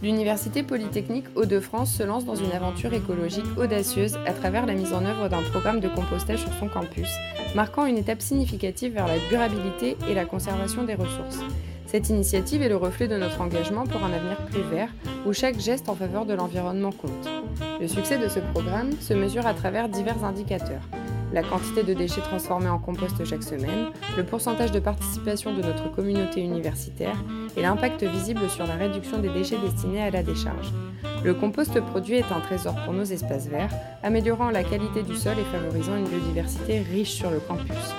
L'Université Polytechnique Hauts-de-France se lance dans une aventure écologique audacieuse à travers la mise en œuvre d'un programme de compostage sur son campus, marquant une étape significative vers la durabilité et la conservation des ressources. Cette initiative est le reflet de notre engagement pour un avenir plus vert, où chaque geste en faveur de l'environnement compte. Le succès de ce programme se mesure à travers divers indicateurs la quantité de déchets transformés en compost chaque semaine, le pourcentage de participation de notre communauté universitaire et l'impact visible sur la réduction des déchets destinés à la décharge. Le compost produit est un trésor pour nos espaces verts, améliorant la qualité du sol et favorisant une biodiversité riche sur le campus.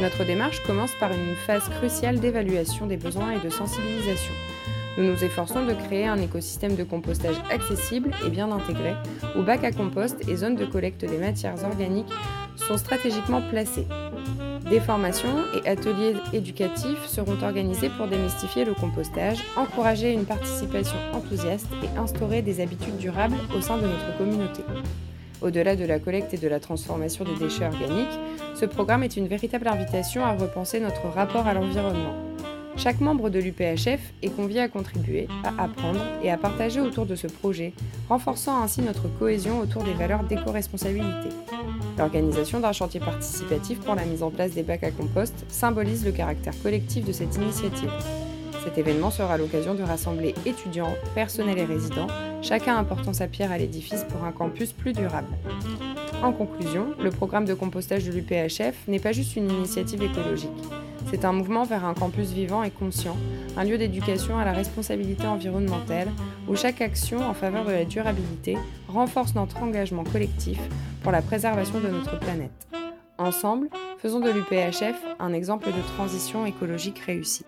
Notre démarche commence par une phase cruciale d'évaluation des besoins et de sensibilisation. Nous nous efforçons de créer un écosystème de compostage accessible et bien intégré, où bacs à compost et zones de collecte des matières organiques sont stratégiquement placés. Des formations et ateliers éducatifs seront organisés pour démystifier le compostage, encourager une participation enthousiaste et instaurer des habitudes durables au sein de notre communauté. Au-delà de la collecte et de la transformation des déchets organiques, ce programme est une véritable invitation à repenser notre rapport à l'environnement. Chaque membre de l'UPHF est convié à contribuer, à apprendre et à partager autour de ce projet, renforçant ainsi notre cohésion autour des valeurs d'éco-responsabilité. L'organisation d'un chantier participatif pour la mise en place des bacs à compost symbolise le caractère collectif de cette initiative. Cet événement sera l'occasion de rassembler étudiants, personnels et résidents, chacun apportant sa pierre à l'édifice pour un campus plus durable. En conclusion, le programme de compostage de l'UPHF n'est pas juste une initiative écologique. C'est un mouvement vers un campus vivant et conscient, un lieu d'éducation à la responsabilité environnementale, où chaque action en faveur de la durabilité renforce notre engagement collectif pour la préservation de notre planète. Ensemble, faisons de l'UPHF un exemple de transition écologique réussie.